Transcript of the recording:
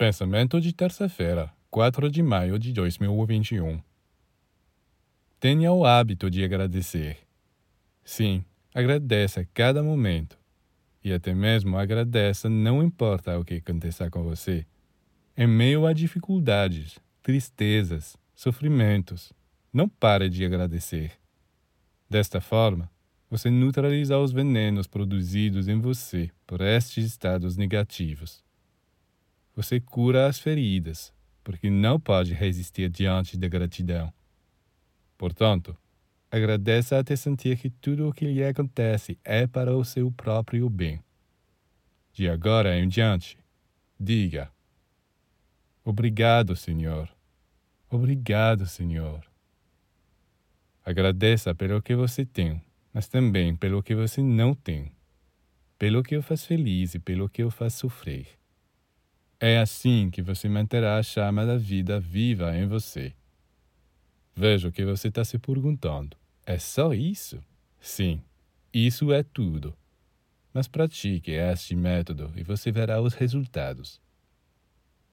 Pensamento de terça-feira, 4 de maio de 2021. Tenha o hábito de agradecer. Sim, agradeça cada momento. E até mesmo agradeça não importa o que aconteça com você. Em meio a dificuldades, tristezas, sofrimentos, não pare de agradecer. Desta forma, você neutraliza os venenos produzidos em você por estes estados negativos. Você cura as feridas, porque não pode resistir diante da gratidão. Portanto, agradeça até sentir que tudo o que lhe acontece é para o seu próprio bem. De agora em diante, diga: Obrigado, Senhor. Obrigado, Senhor. Agradeça pelo que você tem mas também pelo que você não tem, pelo que o faz feliz e pelo que o faz sofrer. É assim que você manterá a chama da vida viva em você. Vejo que você está se perguntando: é só isso? Sim, isso é tudo. Mas pratique este método e você verá os resultados.